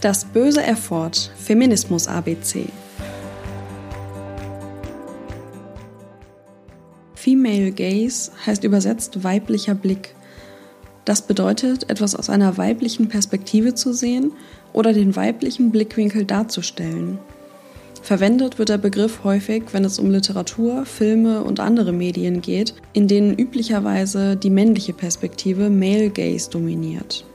Das böse Erford, Feminismus ABC. Female Gaze heißt übersetzt weiblicher Blick. Das bedeutet, etwas aus einer weiblichen Perspektive zu sehen oder den weiblichen Blickwinkel darzustellen. Verwendet wird der Begriff häufig, wenn es um Literatur, Filme und andere Medien geht, in denen üblicherweise die männliche Perspektive Male Gaze dominiert.